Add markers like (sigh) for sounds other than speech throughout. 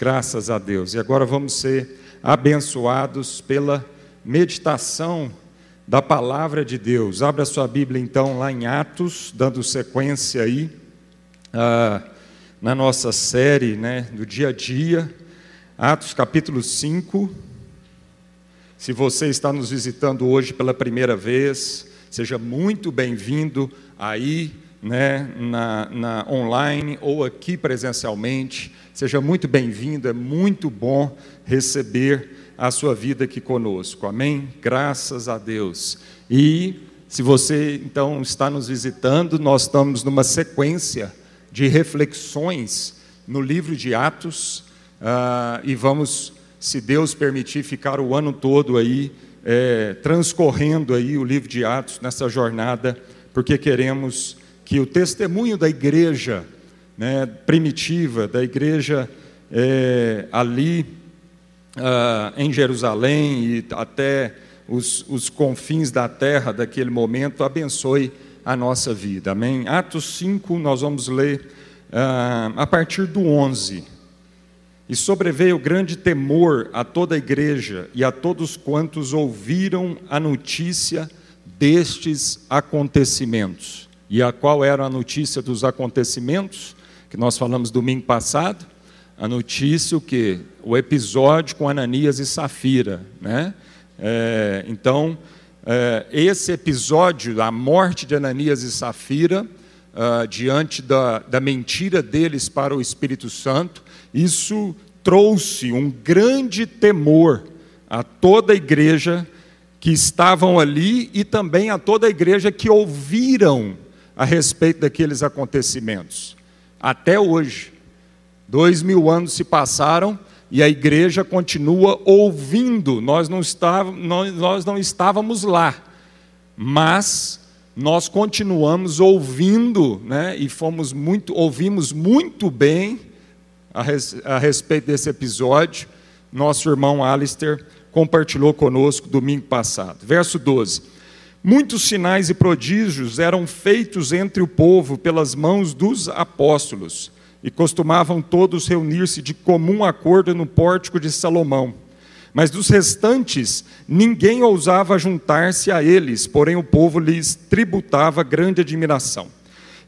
Graças a Deus. E agora vamos ser abençoados pela meditação da palavra de Deus. Abra sua Bíblia então lá em Atos, dando sequência aí ah, na nossa série né, do dia a dia. Atos capítulo 5. Se você está nos visitando hoje pela primeira vez, seja muito bem-vindo aí né, na, na, online ou aqui presencialmente. Seja muito bem-vindo, é muito bom receber a sua vida aqui conosco. Amém? Graças a Deus. E se você então está nos visitando, nós estamos numa sequência de reflexões no livro de Atos uh, e vamos, se Deus permitir, ficar o ano todo aí é, transcorrendo aí o livro de Atos nessa jornada, porque queremos que o testemunho da igreja né, primitiva, da igreja é, ali uh, em Jerusalém e até os, os confins da terra daquele momento, abençoe a nossa vida. Amém? Atos 5, nós vamos ler uh, a partir do 11. E sobreveio grande temor a toda a igreja e a todos quantos ouviram a notícia destes acontecimentos. E a qual era a notícia dos acontecimentos que nós falamos domingo passado? A notícia o que o episódio com Ananias e Safira, né? É, então é, esse episódio, a morte de Ananias e Safira, uh, diante da, da mentira deles para o Espírito Santo, isso trouxe um grande temor a toda a igreja que estavam ali e também a toda a igreja que ouviram a respeito daqueles acontecimentos. Até hoje, dois mil anos se passaram e a igreja continua ouvindo. Nós não, estávamos, nós não estávamos lá, mas nós continuamos ouvindo, né? E fomos muito, ouvimos muito bem a, res, a respeito desse episódio. Nosso irmão Alistair compartilhou conosco domingo passado. Verso 12. Muitos sinais e prodígios eram feitos entre o povo pelas mãos dos apóstolos, e costumavam todos reunir-se de comum acordo no pórtico de Salomão. Mas dos restantes, ninguém ousava juntar-se a eles, porém o povo lhes tributava grande admiração.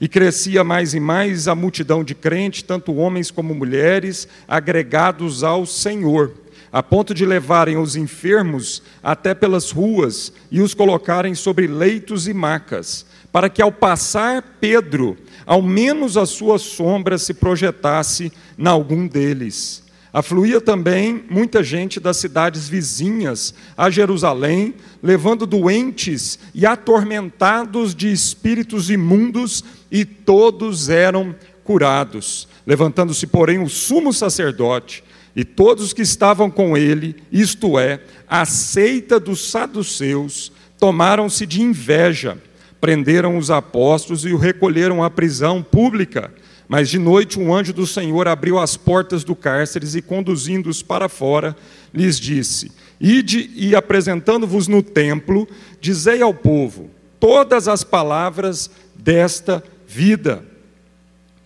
E crescia mais e mais a multidão de crentes, tanto homens como mulheres, agregados ao Senhor a ponto de levarem os enfermos até pelas ruas e os colocarem sobre leitos e macas, para que ao passar Pedro, ao menos a sua sombra se projetasse na algum deles. Afluía também muita gente das cidades vizinhas a Jerusalém, levando doentes e atormentados de espíritos imundos, e todos eram curados. Levantando-se, porém, o sumo sacerdote e todos os que estavam com ele, isto é, a seita dos saduceus, tomaram-se de inveja, prenderam os apóstolos e o recolheram à prisão pública. Mas de noite um anjo do Senhor abriu as portas do cárcere e, conduzindo-os para fora, lhes disse: Ide e apresentando-vos no templo, dizei ao povo todas as palavras desta vida.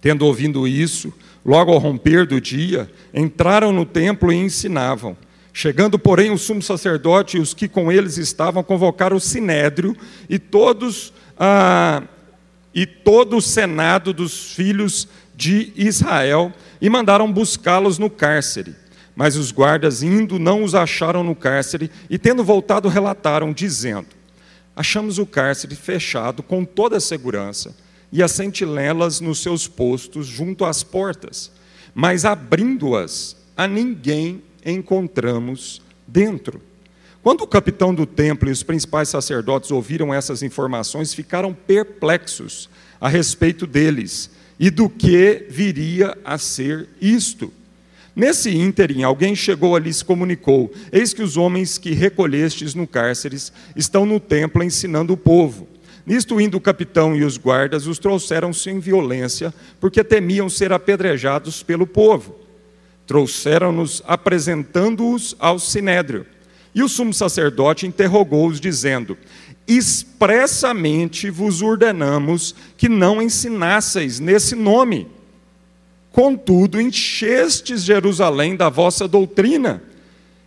Tendo ouvido isso, Logo ao romper do dia, entraram no templo e ensinavam. Chegando, porém, o sumo sacerdote e os que com eles estavam convocaram o sinédrio e todos ah, e todo o senado dos filhos de Israel e mandaram buscá-los no cárcere. Mas os guardas, indo, não os acharam no cárcere e, tendo voltado, relataram, dizendo: Achamos o cárcere fechado com toda a segurança e as sentinelas nos seus postos junto às portas, mas abrindo-as, a ninguém encontramos dentro. Quando o capitão do templo e os principais sacerdotes ouviram essas informações, ficaram perplexos a respeito deles e do que viria a ser isto. Nesse ínterim, alguém chegou ali e se comunicou: Eis que os homens que recolhestes no cárcere estão no templo ensinando o povo. Nisto, indo o capitão e os guardas, os trouxeram sem violência, porque temiam ser apedrejados pelo povo. Trouxeram-nos, apresentando-os ao sinédrio. E o sumo sacerdote interrogou-os, dizendo: Expressamente vos ordenamos que não ensinasseis nesse nome. Contudo, enchestes Jerusalém da vossa doutrina,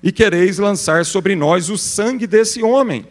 e quereis lançar sobre nós o sangue desse homem.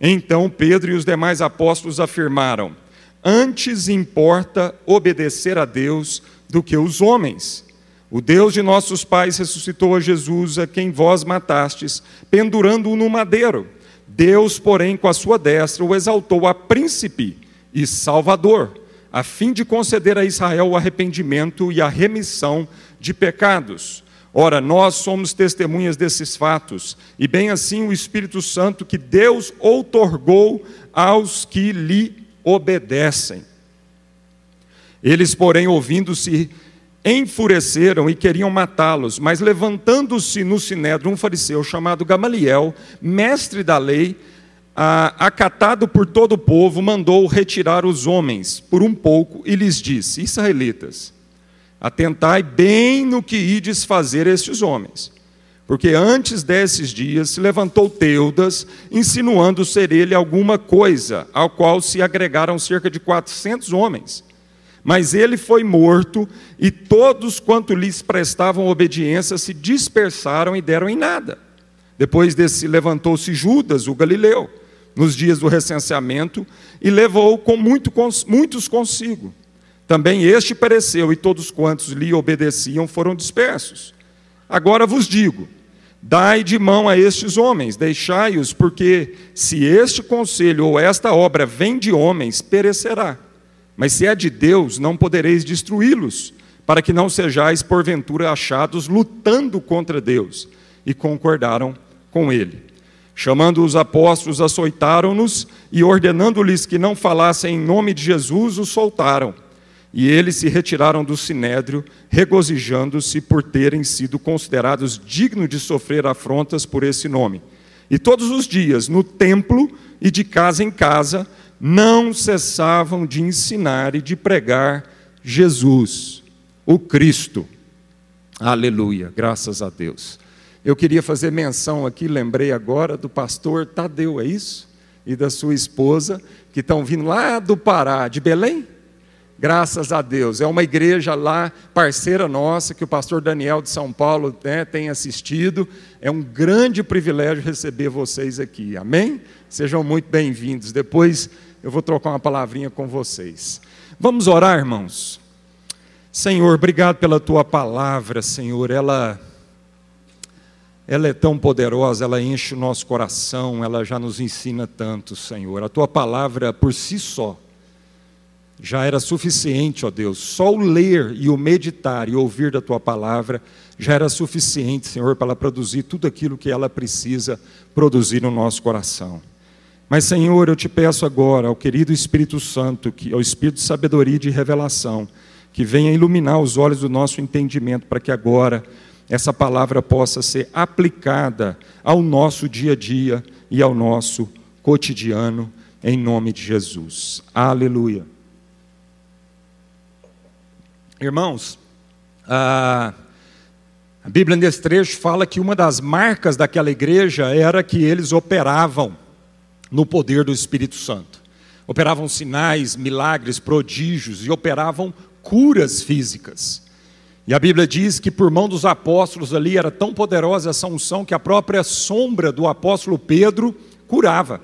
Então Pedro e os demais apóstolos afirmaram: Antes importa obedecer a Deus do que os homens. O Deus de nossos pais ressuscitou a Jesus, a quem vós matastes, pendurando-o no madeiro. Deus, porém, com a sua destra, o exaltou a príncipe e salvador, a fim de conceder a Israel o arrependimento e a remissão de pecados. Ora, nós somos testemunhas desses fatos, e bem assim o Espírito Santo que Deus outorgou aos que lhe obedecem. Eles, porém, ouvindo-se, enfureceram e queriam matá-los, mas levantando-se no sinédrio um fariseu chamado Gamaliel, mestre da lei, acatado por todo o povo, mandou retirar os homens por um pouco e lhes disse: Israelitas, atentai bem no que ides fazer estes homens. Porque antes desses dias se levantou Teudas, insinuando ser ele alguma coisa, ao qual se agregaram cerca de 400 homens. Mas ele foi morto, e todos quanto lhes prestavam obediência se dispersaram e deram em nada. Depois desse levantou-se Judas, o galileu, nos dias do recenseamento, e levou com muito, muitos consigo. Também este pereceu, e todos quantos lhe obedeciam foram dispersos. Agora vos digo: dai de mão a estes homens, deixai-os, porque se este conselho ou esta obra vem de homens, perecerá. Mas se é de Deus, não podereis destruí-los, para que não sejais porventura achados lutando contra Deus. E concordaram com ele. Chamando os apóstolos, açoitaram-nos e, ordenando-lhes que não falassem em nome de Jesus, os soltaram. E eles se retiraram do sinédrio, regozijando-se por terem sido considerados dignos de sofrer afrontas por esse nome. E todos os dias, no templo e de casa em casa, não cessavam de ensinar e de pregar Jesus, o Cristo. Aleluia, graças a Deus. Eu queria fazer menção aqui, lembrei agora do pastor Tadeu, é isso? E da sua esposa, que estão vindo lá do Pará, de Belém? Graças a Deus. É uma igreja lá, parceira nossa, que o pastor Daniel de São Paulo né, tem assistido. É um grande privilégio receber vocês aqui. Amém? Sejam muito bem-vindos. Depois eu vou trocar uma palavrinha com vocês. Vamos orar, irmãos? Senhor, obrigado pela tua palavra, Senhor. Ela ela é tão poderosa, ela enche o nosso coração, ela já nos ensina tanto, Senhor. A tua palavra por si só já era suficiente, ó Deus. Só o ler e o meditar e ouvir da tua palavra já era suficiente, Senhor, para ela produzir tudo aquilo que ela precisa produzir no nosso coração. Mas, Senhor, eu te peço agora, ao querido Espírito Santo, que, ao Espírito de sabedoria e de revelação, que venha iluminar os olhos do nosso entendimento, para que agora essa palavra possa ser aplicada ao nosso dia a dia e ao nosso cotidiano, em nome de Jesus. Aleluia. Irmãos, a, Bíblia nesse trecho fala que uma das marcas daquela igreja era que eles operavam no poder do Espírito Santo. Operavam sinais, milagres, prodígios e operavam curas físicas. E a Bíblia diz que por mão dos apóstolos ali era tão poderosa essa unção que a própria sombra do apóstolo Pedro curava.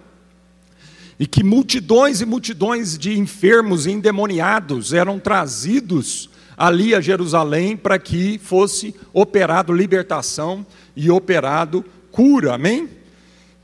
E que multidões e multidões de enfermos e endemoniados eram trazidos ali a Jerusalém para que fosse operado libertação e operado cura. Amém?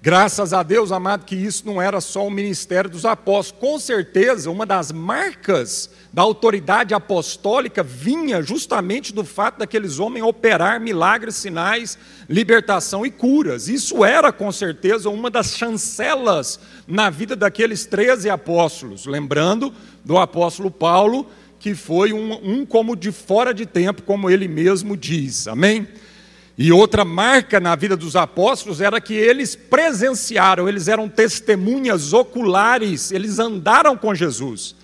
Graças a Deus, amado, que isso não era só o ministério dos apóstolos. Com certeza, uma das marcas da autoridade apostólica vinha justamente do fato daqueles homens operar milagres, sinais, libertação e curas. Isso era, com certeza, uma das chancelas na vida daqueles 13 apóstolos. Lembrando do apóstolo Paulo, que foi um, um como de fora de tempo, como ele mesmo diz. Amém? E outra marca na vida dos apóstolos era que eles presenciaram, eles eram testemunhas oculares, eles andaram com Jesus,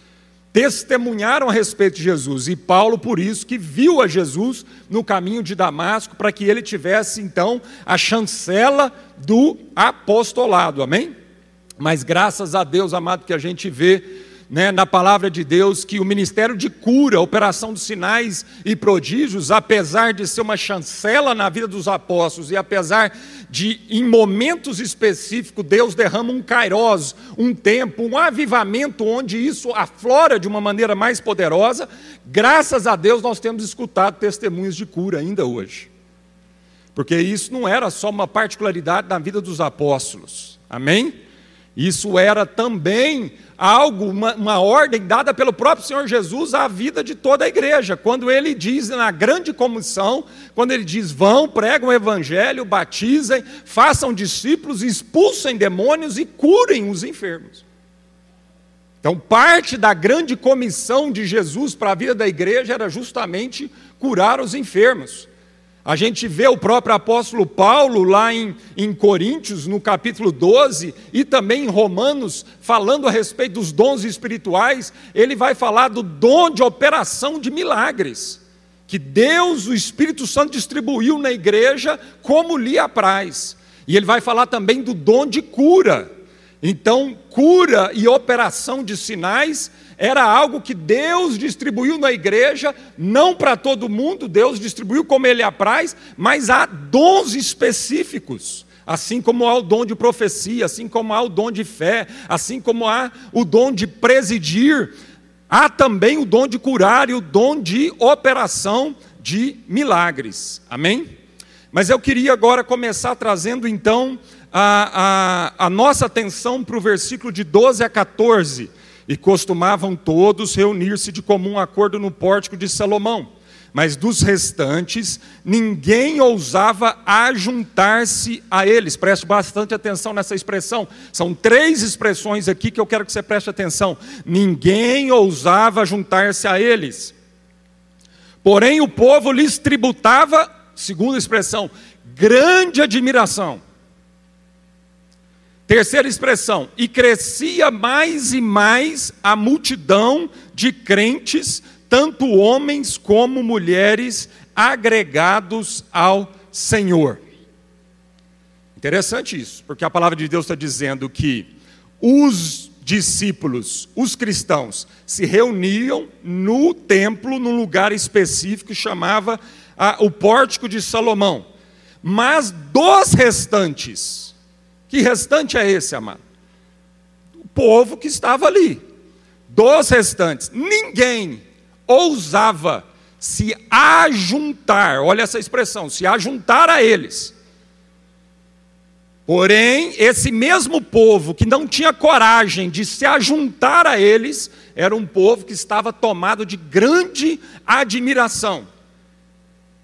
testemunharam a respeito de Jesus. E Paulo, por isso, que viu a Jesus no caminho de Damasco, para que ele tivesse então a chancela do apostolado, amém? Mas graças a Deus, amado, que a gente vê né, na palavra de Deus que o ministério de cura, operação dos sinais e prodígios, apesar de ser uma chancela na vida dos apóstolos e apesar de, em momentos específicos, Deus derrama um kairós, um tempo, um avivamento onde isso aflora de uma maneira mais poderosa, graças a Deus nós temos escutado testemunhos de cura ainda hoje. Porque isso não era só uma particularidade da vida dos apóstolos. Amém? Isso era também algo, uma, uma, ordem dada pelo próprio Senhor Jesus à vida de toda a igreja. Quando ele diz na grande comissão, quando ele diz: vão, pregam o evangelho, batizem, façam discípulos, expulsem demônios e curem os enfermos. Então, parte da grande comissão de Jesus para a vida da igreja era justamente curar os enfermos. A gente vê o próprio apóstolo Paulo lá em, em Coríntios, no capítulo 12, e também em Romanos, falando a respeito dos dons espirituais, ele vai falar do dom de operação de milagres, que Deus, o Espírito Santo, distribuiu na igreja como lhe apraz. E ele vai falar também do dom de cura. Então, cura e operação de sinais era algo que Deus distribuiu na igreja, não para todo mundo, Deus distribuiu como Ele apraz, mas há dons específicos. Assim como há o dom de profecia, assim como há o dom de fé, assim como há o dom de presidir, há também o dom de curar e o dom de operação de milagres. Amém? Mas eu queria agora começar trazendo então a, a, a nossa atenção para o versículo de 12 a 14 e costumavam todos reunir-se de comum acordo no pórtico de Salomão. Mas dos restantes, ninguém ousava ajuntar-se a eles. Preste bastante atenção nessa expressão. São três expressões aqui que eu quero que você preste atenção. Ninguém ousava juntar-se a eles. Porém, o povo lhes tributava, segunda expressão, grande admiração. Terceira expressão, e crescia mais e mais a multidão de crentes, tanto homens como mulheres, agregados ao Senhor. Interessante isso, porque a palavra de Deus está dizendo que os discípulos, os cristãos, se reuniam no templo, num lugar específico, chamava a, o Pórtico de Salomão. Mas dos restantes, que restante é esse, amado? O povo que estava ali. Dos restantes, ninguém ousava se ajuntar, olha essa expressão, se ajuntar a eles. Porém, esse mesmo povo que não tinha coragem de se ajuntar a eles, era um povo que estava tomado de grande admiração.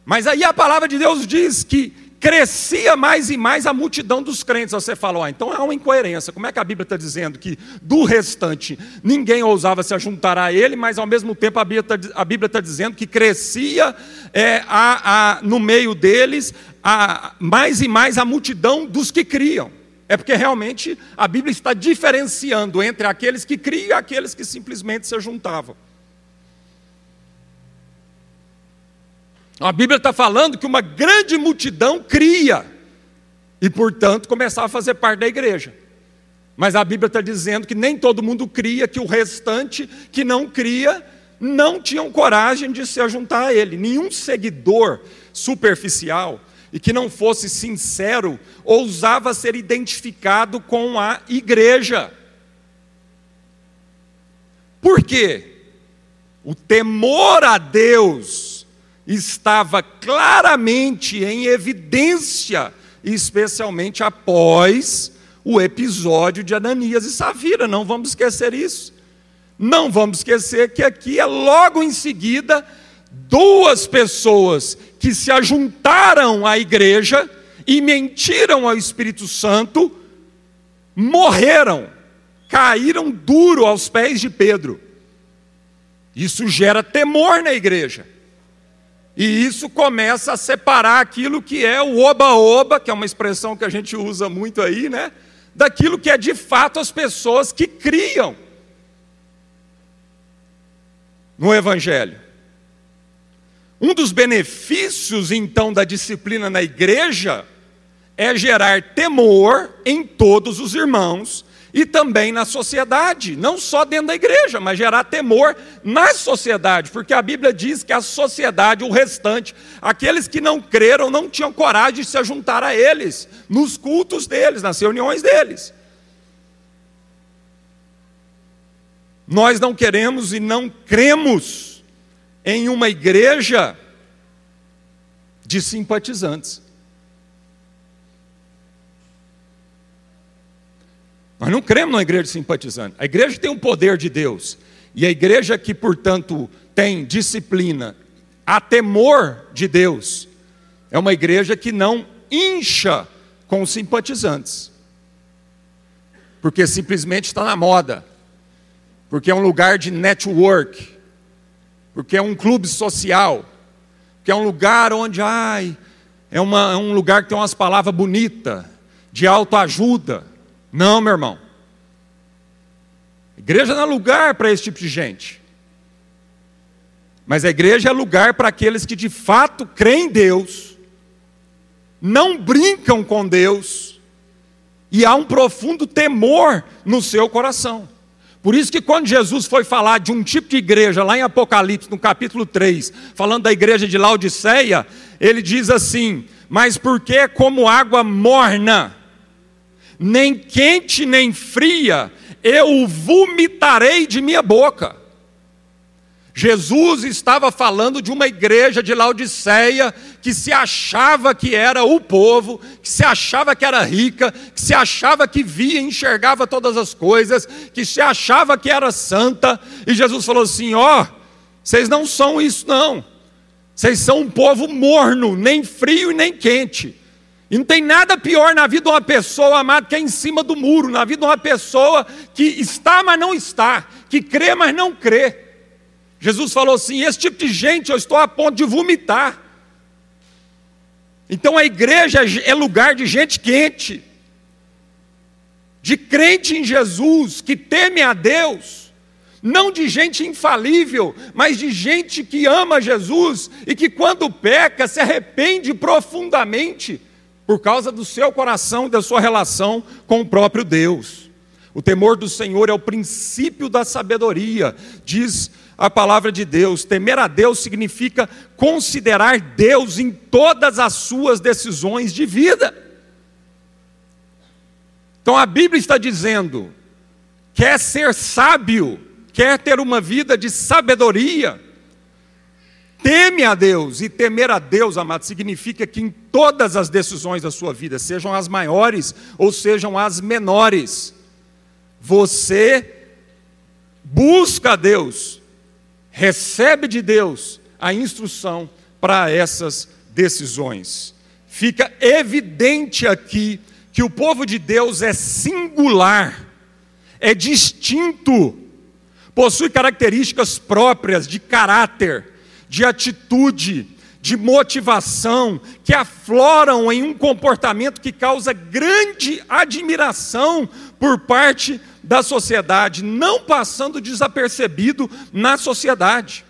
Mas aí a palavra de Deus diz que crescia mais e mais a multidão dos crentes. Você fala, então há uma incoerência. Como é que a Bíblia está dizendo que do restante ninguém ousava se juntar a ele, mas ao mesmo tempo a Bíblia está tá dizendo que crescia é, a, a, no meio deles a, mais e mais a multidão dos que criam. É porque realmente a Bíblia está diferenciando entre aqueles que criam e aqueles que simplesmente se juntavam. A Bíblia está falando que uma grande multidão cria e, portanto, começava a fazer parte da igreja. Mas a Bíblia está dizendo que nem todo mundo cria, que o restante que não cria não tinham coragem de se juntar a ele. Nenhum seguidor superficial e que não fosse sincero ousava ser identificado com a igreja. Por quê? O temor a Deus estava claramente em evidência, especialmente após o episódio de Ananias e Safira. Não vamos esquecer isso. Não vamos esquecer que aqui é logo em seguida duas pessoas que se ajuntaram à igreja e mentiram ao Espírito Santo, morreram, caíram duro aos pés de Pedro. Isso gera temor na igreja. E isso começa a separar aquilo que é o oba-oba, que é uma expressão que a gente usa muito aí, né? Daquilo que é de fato as pessoas que criam no Evangelho. Um dos benefícios, então, da disciplina na igreja é gerar temor em todos os irmãos e também na sociedade, não só dentro da igreja, mas gerar temor na sociedade, porque a Bíblia diz que a sociedade, o restante, aqueles que não creram, não tinham coragem de se juntar a eles, nos cultos deles, nas reuniões deles. Nós não queremos e não cremos em uma igreja de simpatizantes. Nós não cremos numa igreja simpatizante. A igreja tem o um poder de Deus. E a igreja que, portanto, tem disciplina, a temor de Deus, é uma igreja que não incha com os simpatizantes. Porque simplesmente está na moda. Porque é um lugar de network. Porque é um clube social. Que é um lugar onde, ai, é, uma, é um lugar que tem umas palavras bonitas, de autoajuda não, meu irmão. igreja não é lugar para esse tipo de gente. Mas a igreja é lugar para aqueles que de fato creem em Deus, não brincam com Deus, e há um profundo temor no seu coração. Por isso que quando Jesus foi falar de um tipo de igreja, lá em Apocalipse, no capítulo 3, falando da igreja de Laodiceia, ele diz assim: Mas porque é como água morna, nem quente nem fria, eu o vomitarei de minha boca. Jesus estava falando de uma igreja de Laodiceia que se achava que era o povo, que se achava que era rica, que se achava que via e enxergava todas as coisas, que se achava que era santa, e Jesus falou assim: Ó, oh, vocês não são isso, não. Vocês são um povo morno, nem frio e nem quente. E não tem nada pior na vida de uma pessoa, amado, que é em cima do muro, na vida de uma pessoa que está, mas não está, que crê, mas não crê. Jesus falou assim: esse tipo de gente eu estou a ponto de vomitar. Então a igreja é lugar de gente quente, de crente em Jesus, que teme a Deus, não de gente infalível, mas de gente que ama Jesus e que quando peca se arrepende profundamente por causa do seu coração e da sua relação com o próprio Deus. O temor do Senhor é o princípio da sabedoria, diz a palavra de Deus. Temer a Deus significa considerar Deus em todas as suas decisões de vida. Então a Bíblia está dizendo: quer ser sábio, quer ter uma vida de sabedoria, teme a Deus, e temer a Deus, amado, significa que em todas as decisões da sua vida, sejam as maiores ou sejam as menores, você busca a Deus, recebe de Deus a instrução para essas decisões. Fica evidente aqui que o povo de Deus é singular, é distinto, possui características próprias de caráter de atitude, de motivação, que afloram em um comportamento que causa grande admiração por parte da sociedade, não passando desapercebido na sociedade.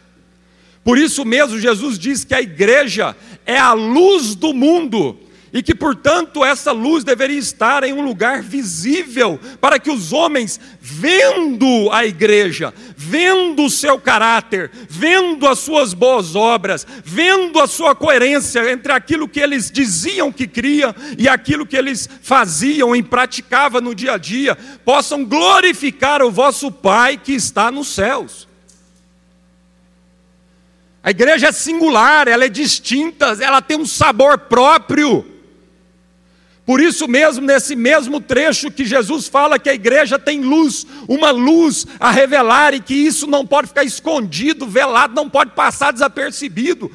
Por isso mesmo, Jesus diz que a igreja é a luz do mundo e que, portanto, essa luz deveria estar em um lugar visível, para que os homens, vendo a igreja, vendo o seu caráter, vendo as suas boas obras, vendo a sua coerência entre aquilo que eles diziam que criam e aquilo que eles faziam e praticavam no dia a dia, possam glorificar o vosso Pai que está nos céus. A igreja é singular, ela é distinta, ela tem um sabor próprio. Por isso mesmo, nesse mesmo trecho que Jesus fala que a igreja tem luz, uma luz a revelar e que isso não pode ficar escondido, velado, não pode passar desapercebido.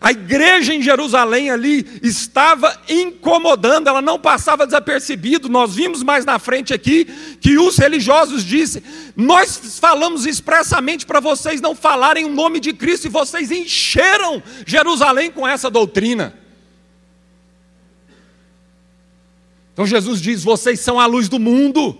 A igreja em Jerusalém ali estava incomodando, ela não passava desapercebido. Nós vimos mais na frente aqui que os religiosos disseram: Nós falamos expressamente para vocês não falarem o nome de Cristo, e vocês encheram Jerusalém com essa doutrina. Então Jesus diz: vocês são a luz do mundo,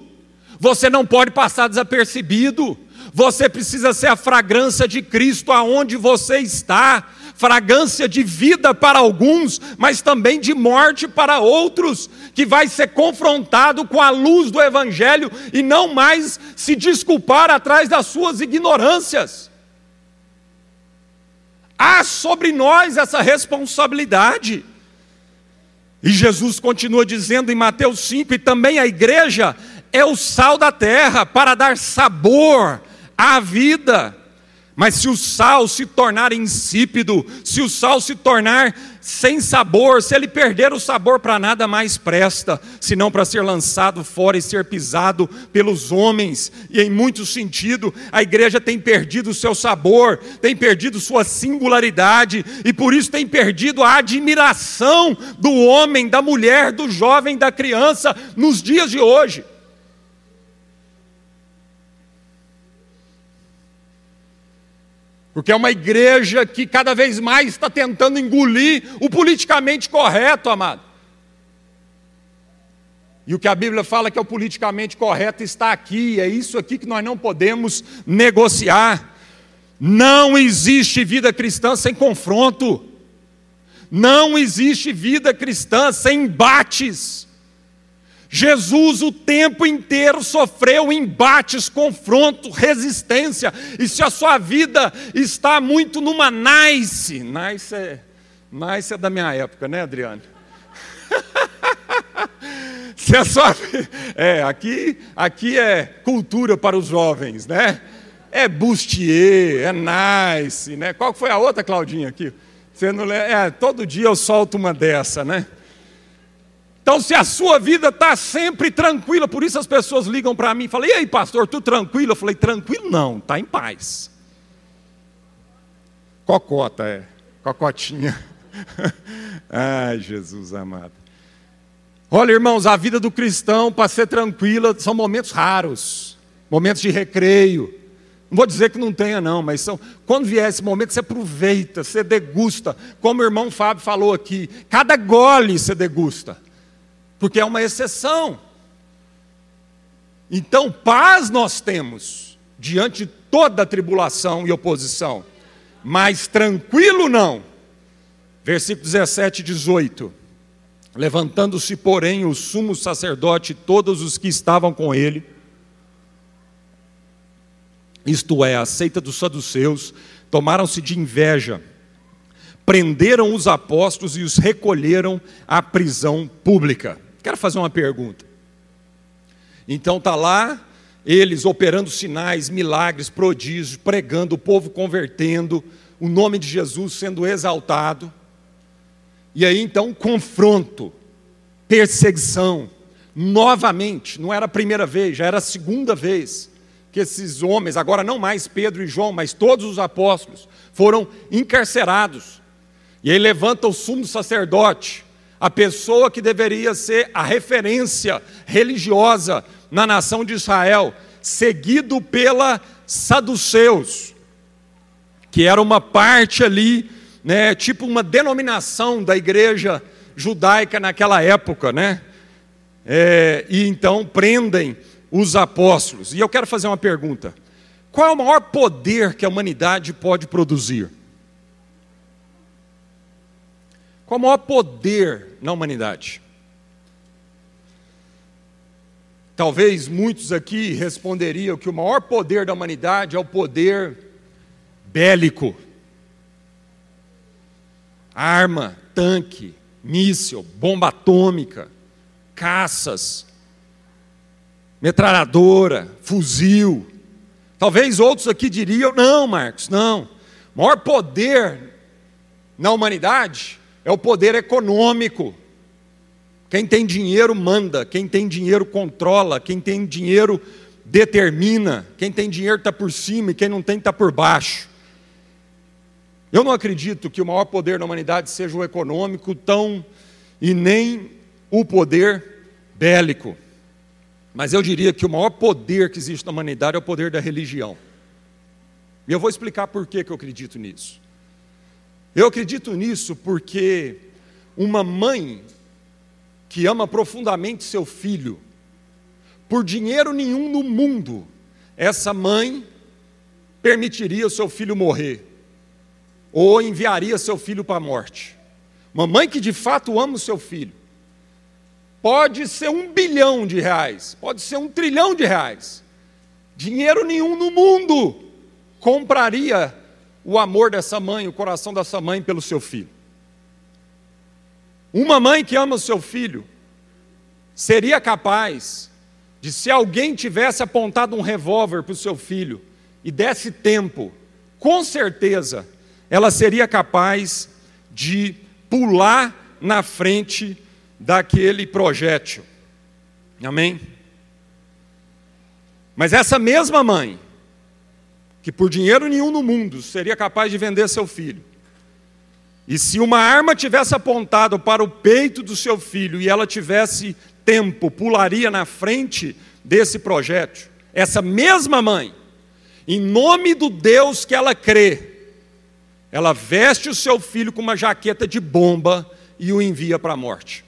você não pode passar desapercebido, você precisa ser a fragrância de Cristo aonde você está, fragrância de vida para alguns, mas também de morte para outros, que vai ser confrontado com a luz do Evangelho e não mais se desculpar atrás das suas ignorâncias. Há sobre nós essa responsabilidade. E Jesus continua dizendo em Mateus 5: e também a igreja é o sal da terra para dar sabor à vida. Mas se o sal se tornar insípido, se o sal se tornar sem sabor, se ele perder o sabor para nada mais presta, senão para ser lançado fora e ser pisado pelos homens. E em muito sentido, a igreja tem perdido o seu sabor, tem perdido sua singularidade e por isso tem perdido a admiração do homem, da mulher, do jovem, da criança nos dias de hoje. Porque é uma igreja que cada vez mais está tentando engolir o politicamente correto, amado. E o que a Bíblia fala que é o politicamente correto está aqui, é isso aqui que nós não podemos negociar. Não existe vida cristã sem confronto. Não existe vida cristã sem embates. Jesus o tempo inteiro sofreu embates, confronto, resistência. E se a sua vida está muito numa nice, nice é, nice é da minha época, né, Adriano? (laughs) se a sua, é, aqui, aqui é cultura para os jovens, né? É bustier, é nice, né? Qual foi a outra, Claudinha, aqui? Você não é, todo dia eu solto uma dessa, né? Então, se a sua vida está sempre tranquila, por isso as pessoas ligam para mim e falam: E aí, pastor, tu tranquilo? Eu falei: Tranquilo não, está em paz. Cocota, é. Cocotinha. (laughs) Ai, Jesus amado. Olha, irmãos, a vida do cristão, para ser tranquila, são momentos raros momentos de recreio. Não vou dizer que não tenha, não, mas são, quando vier esse momento, você aproveita, você degusta. Como o irmão Fábio falou aqui, cada gole você degusta porque é uma exceção. Então, paz nós temos diante de toda tribulação e oposição, mas tranquilo não. Versículo 17 e 18. Levantando-se, porém, o sumo sacerdote e todos os que estavam com ele, isto é, a seita dos saduceus, tomaram-se de inveja, prenderam os apóstolos e os recolheram à prisão pública. Quero fazer uma pergunta. Então está lá eles operando sinais, milagres, prodígios, pregando, o povo convertendo, o nome de Jesus sendo exaltado. E aí então confronto, perseguição, novamente, não era a primeira vez, já era a segunda vez que esses homens, agora não mais Pedro e João, mas todos os apóstolos, foram encarcerados. E aí levanta o sumo sacerdote, a pessoa que deveria ser a referência religiosa na nação de Israel, seguido pela saduceus, que era uma parte ali, né, tipo uma denominação da igreja judaica naquela época, né? É, e então prendem os apóstolos. E eu quero fazer uma pergunta: qual é o maior poder que a humanidade pode produzir? Qual o maior poder na humanidade? Talvez muitos aqui responderiam que o maior poder da humanidade é o poder bélico. Arma, tanque, míssil, bomba atômica, caças, metralhadora, fuzil. Talvez outros aqui diriam: não, Marcos, não. O maior poder na humanidade é o poder econômico. Quem tem dinheiro manda, quem tem dinheiro controla, quem tem dinheiro determina, quem tem dinheiro está por cima e quem não tem está por baixo. Eu não acredito que o maior poder da humanidade seja o econômico, tão e nem o poder bélico. Mas eu diria que o maior poder que existe na humanidade é o poder da religião. E eu vou explicar por que, que eu acredito nisso. Eu acredito nisso porque uma mãe que ama profundamente seu filho, por dinheiro nenhum no mundo, essa mãe permitiria o seu filho morrer. ou enviaria seu filho para a morte. Uma mãe que de fato ama o seu filho. Pode ser um bilhão de reais, pode ser um trilhão de reais. Dinheiro nenhum no mundo compraria o amor dessa mãe, o coração dessa mãe pelo seu filho. Uma mãe que ama o seu filho seria capaz de, se alguém tivesse apontado um revólver para o seu filho e desse tempo, com certeza ela seria capaz de pular na frente daquele projétil. Amém? Mas essa mesma mãe, que por dinheiro nenhum no mundo seria capaz de vender seu filho, e se uma arma tivesse apontado para o peito do seu filho e ela tivesse tempo, pularia na frente desse projétil, essa mesma mãe, em nome do Deus que ela crê, ela veste o seu filho com uma jaqueta de bomba e o envia para a morte.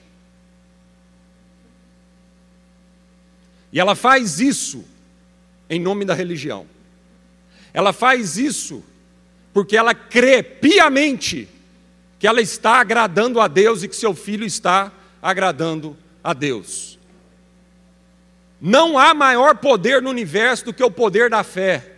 E ela faz isso em nome da religião. Ela faz isso porque ela crê piamente que ela está agradando a Deus e que seu filho está agradando a Deus. Não há maior poder no universo do que o poder da fé.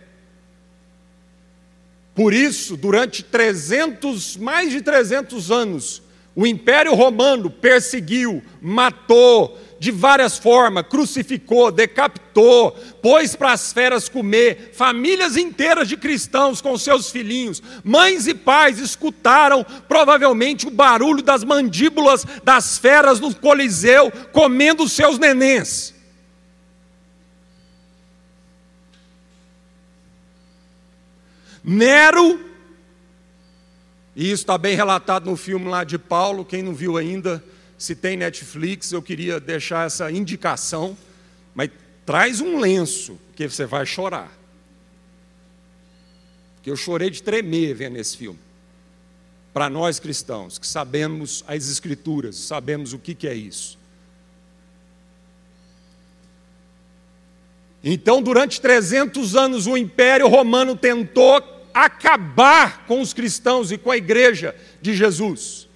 Por isso, durante 300, mais de 300 anos, o Império Romano perseguiu, matou, de várias formas, crucificou, decapitou, pôs para as feras comer, famílias inteiras de cristãos com seus filhinhos, mães e pais escutaram provavelmente o barulho das mandíbulas das feras no Coliseu comendo seus nenéns. Nero, e isso está bem relatado no filme lá de Paulo, quem não viu ainda, se tem Netflix, eu queria deixar essa indicação, mas traz um lenço, que você vai chorar. Porque eu chorei de tremer vendo esse filme. Para nós cristãos, que sabemos as Escrituras, sabemos o que, que é isso. Então, durante 300 anos, o Império Romano tentou acabar com os cristãos e com a igreja de Jesus,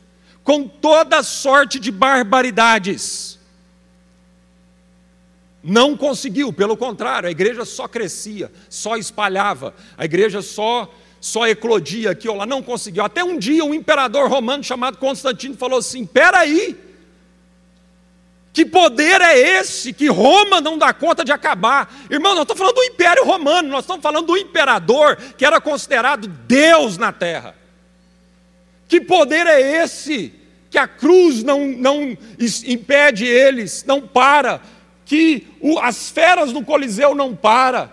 com toda sorte de barbaridades. Não conseguiu, pelo contrário, a igreja só crescia, só espalhava, a igreja só só eclodia aqui ou lá, não conseguiu. Até um dia um imperador romano chamado Constantino falou assim: "Peraí, aí, que poder é esse que Roma não dá conta de acabar? Irmão, nós estamos falando do Império Romano, nós estamos falando do imperador que era considerado Deus na terra. Que poder é esse que a cruz não, não impede eles, não para, que o, as feras no Coliseu não param,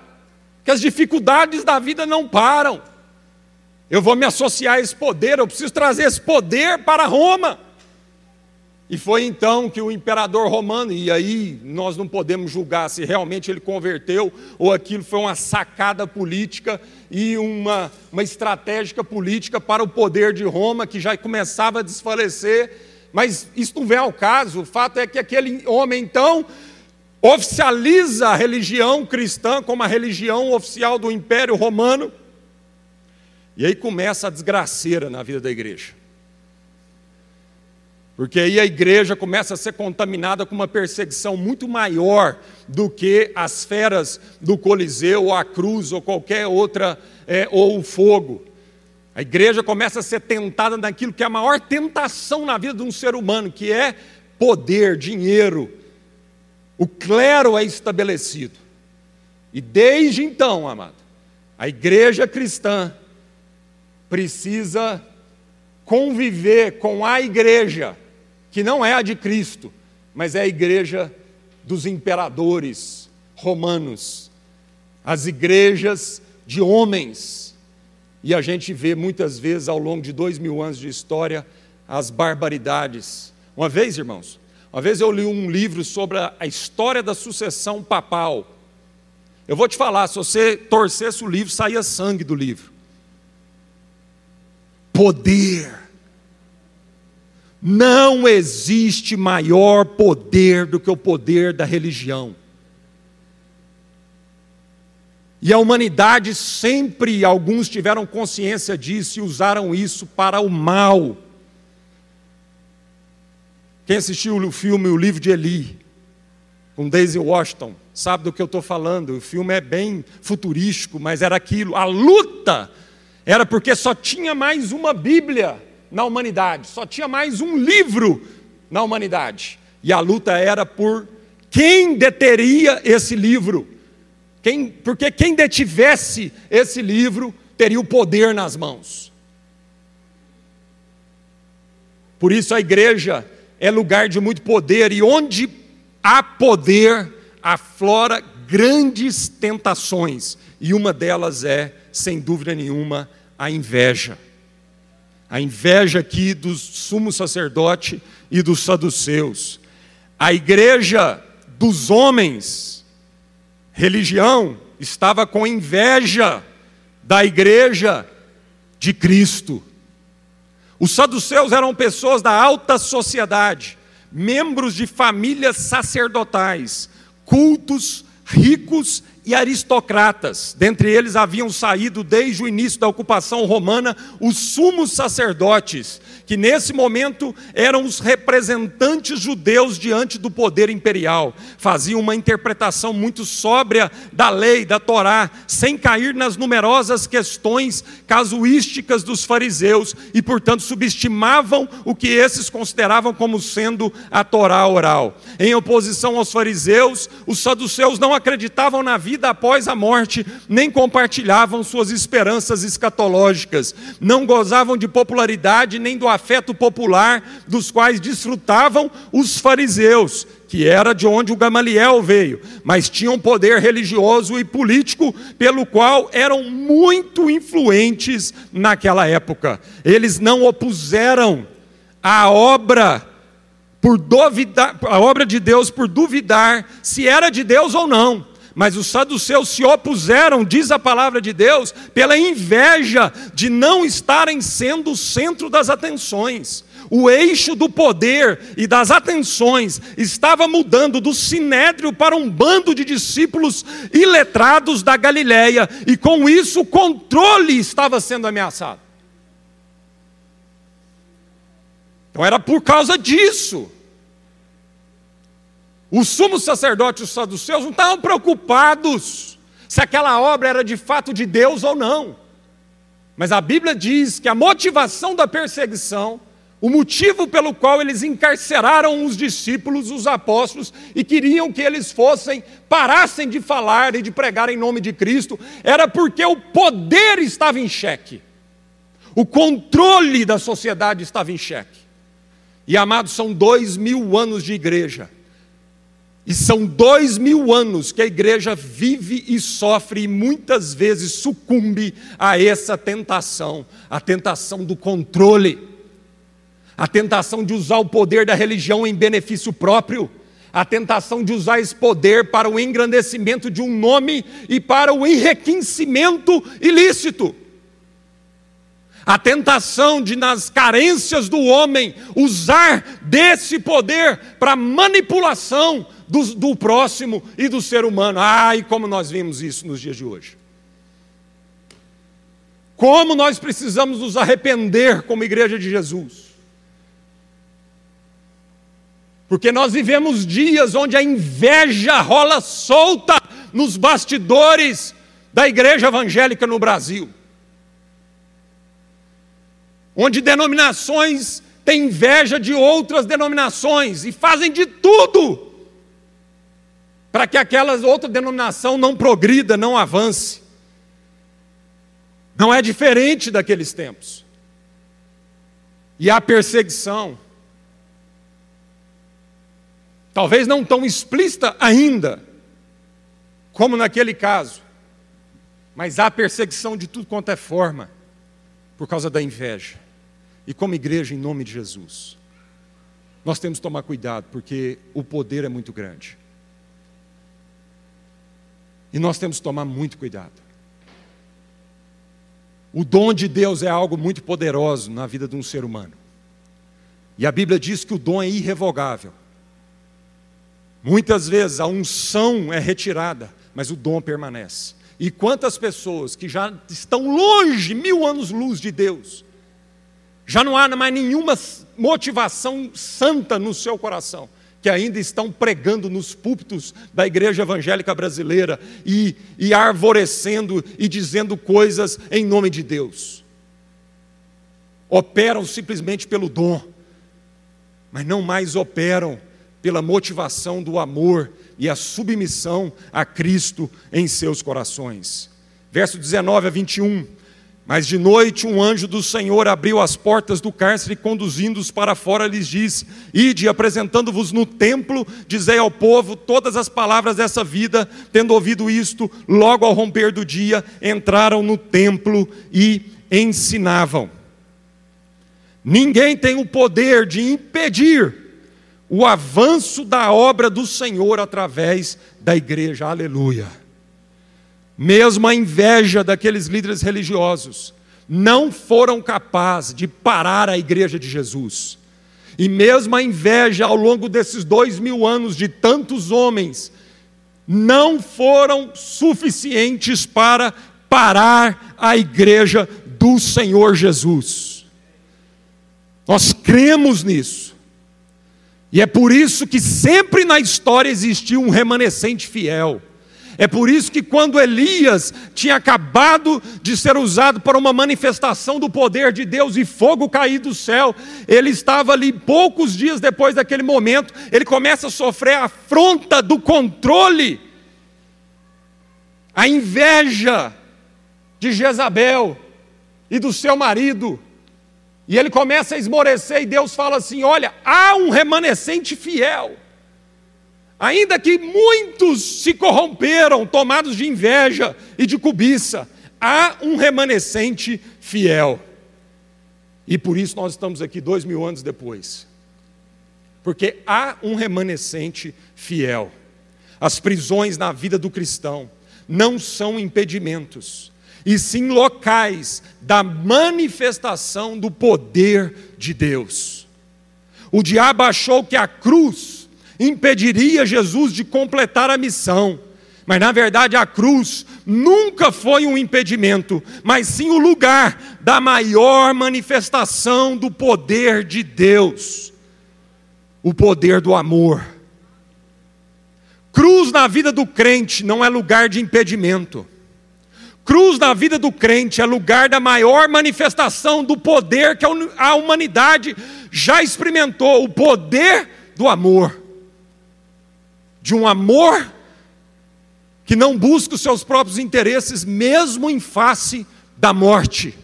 que as dificuldades da vida não param? Eu vou me associar a esse poder, eu preciso trazer esse poder para Roma. E foi então que o imperador romano, e aí nós não podemos julgar se realmente ele converteu ou aquilo foi uma sacada política e uma, uma estratégia política para o poder de Roma que já começava a desfalecer, mas isso não vem ao caso. O fato é que aquele homem então oficializa a religião cristã como a religião oficial do Império Romano, e aí começa a desgraceira na vida da igreja. Porque aí a igreja começa a ser contaminada com uma perseguição muito maior do que as feras do Coliseu, ou a cruz, ou qualquer outra, é, ou o fogo. A igreja começa a ser tentada naquilo que é a maior tentação na vida de um ser humano, que é poder, dinheiro. O clero é estabelecido. E desde então, amado, a igreja cristã precisa conviver com a igreja que não é a de Cristo, mas é a igreja dos imperadores romanos, as igrejas de homens. E a gente vê muitas vezes ao longo de dois mil anos de história as barbaridades. Uma vez, irmãos, uma vez eu li um livro sobre a história da sucessão papal. Eu vou te falar, se você torcesse o livro, saía sangue do livro. Poder não existe maior poder do que o poder da religião. E a humanidade sempre, alguns tiveram consciência disso e usaram isso para o mal. Quem assistiu o filme O Livro de Eli, com Daisy Washington, sabe do que eu estou falando. O filme é bem futurístico, mas era aquilo. A luta era porque só tinha mais uma Bíblia na humanidade, só tinha mais um livro na humanidade. E a luta era por quem deteria esse livro quem, porque quem detivesse esse livro teria o poder nas mãos. Por isso a igreja é lugar de muito poder, e onde há poder, aflora grandes tentações, e uma delas é, sem dúvida nenhuma, a inveja. A inveja aqui do sumo sacerdote e dos saduceus. A igreja dos homens religião estava com inveja da igreja de Cristo. Os saduceus eram pessoas da alta sociedade, membros de famílias sacerdotais, cultos, ricos e aristocratas. Dentre eles haviam saído desde o início da ocupação romana os sumos sacerdotes, que nesse momento eram os representantes judeus diante do poder imperial. Faziam uma interpretação muito sóbria da lei, da Torá, sem cair nas numerosas questões casuísticas dos fariseus e, portanto, subestimavam o que esses consideravam como sendo a Torá oral. Em oposição aos fariseus, os saduceus não acreditavam na vida após a morte, nem compartilhavam suas esperanças escatológicas, não gozavam de popularidade nem do afeto popular dos quais desfrutavam os fariseus, que era de onde o Gamaliel veio, mas tinham poder religioso e político pelo qual eram muito influentes naquela época. Eles não opuseram a obra por duvidar, a obra de Deus por duvidar se era de Deus ou não. Mas os saduceus se opuseram, diz a palavra de Deus, pela inveja de não estarem sendo o centro das atenções. O eixo do poder e das atenções estava mudando do sinédrio para um bando de discípulos iletrados da Galiléia, e com isso o controle estava sendo ameaçado. Então era por causa disso o sumo sacerdote e os saduceus não estavam preocupados se aquela obra era de fato de Deus ou não. Mas a Bíblia diz que a motivação da perseguição, o motivo pelo qual eles encarceraram os discípulos, os apóstolos, e queriam que eles fossem, parassem de falar e de pregar em nome de Cristo, era porque o poder estava em xeque, o controle da sociedade estava em xeque. E amados, são dois mil anos de igreja e são dois mil anos que a igreja vive e sofre e muitas vezes sucumbe a essa tentação, a tentação do controle, a tentação de usar o poder da religião em benefício próprio, a tentação de usar esse poder para o engrandecimento de um nome e para o enriquecimento ilícito. A tentação de, nas carências do homem, usar desse poder para manipulação do, do próximo e do ser humano. Ai, como nós vimos isso nos dias de hoje. Como nós precisamos nos arrepender como igreja de Jesus. Porque nós vivemos dias onde a inveja rola solta nos bastidores da igreja evangélica no Brasil. Onde denominações têm inveja de outras denominações e fazem de tudo para que aquela outra denominação não progrida, não avance. Não é diferente daqueles tempos. E a perseguição, talvez não tão explícita ainda, como naquele caso, mas há perseguição de tudo quanto é forma, por causa da inveja. E como igreja, em nome de Jesus, nós temos que tomar cuidado, porque o poder é muito grande. E nós temos que tomar muito cuidado. O dom de Deus é algo muito poderoso na vida de um ser humano. E a Bíblia diz que o dom é irrevogável. Muitas vezes a unção é retirada, mas o dom permanece. E quantas pessoas que já estão longe, mil anos-luz de Deus, já não há mais nenhuma motivação santa no seu coração, que ainda estão pregando nos púlpitos da igreja evangélica brasileira e, e arvorecendo e dizendo coisas em nome de Deus. Operam simplesmente pelo dom, mas não mais operam pela motivação do amor e a submissão a Cristo em seus corações. Verso 19 a 21. Mas de noite um anjo do Senhor abriu as portas do cárcere, conduzindo-os para fora, lhes disse: Ide, apresentando-vos no templo, dizei ao povo todas as palavras dessa vida. Tendo ouvido isto, logo ao romper do dia, entraram no templo e ensinavam. Ninguém tem o poder de impedir o avanço da obra do Senhor através da igreja. Aleluia. Mesmo a inveja daqueles líderes religiosos não foram capazes de parar a igreja de Jesus. E mesmo a inveja ao longo desses dois mil anos de tantos homens, não foram suficientes para parar a igreja do Senhor Jesus. Nós cremos nisso. E é por isso que sempre na história existiu um remanescente fiel. É por isso que quando Elias tinha acabado de ser usado para uma manifestação do poder de Deus e fogo cair do céu, ele estava ali poucos dias depois daquele momento, ele começa a sofrer a afronta do controle, a inveja de Jezabel e do seu marido. E ele começa a esmorecer e Deus fala assim: "Olha, há um remanescente fiel". Ainda que muitos se corromperam, tomados de inveja e de cobiça, há um remanescente fiel. E por isso nós estamos aqui dois mil anos depois. Porque há um remanescente fiel. As prisões na vida do cristão não são impedimentos, e sim locais da manifestação do poder de Deus. O diabo achou que a cruz impediria Jesus de completar a missão. Mas na verdade a cruz nunca foi um impedimento, mas sim o lugar da maior manifestação do poder de Deus o poder do amor. Cruz na vida do crente não é lugar de impedimento. Cruz na vida do crente é lugar da maior manifestação do poder que a humanidade já experimentou o poder do amor de um amor que não busca os seus próprios interesses, mesmo em face da morte.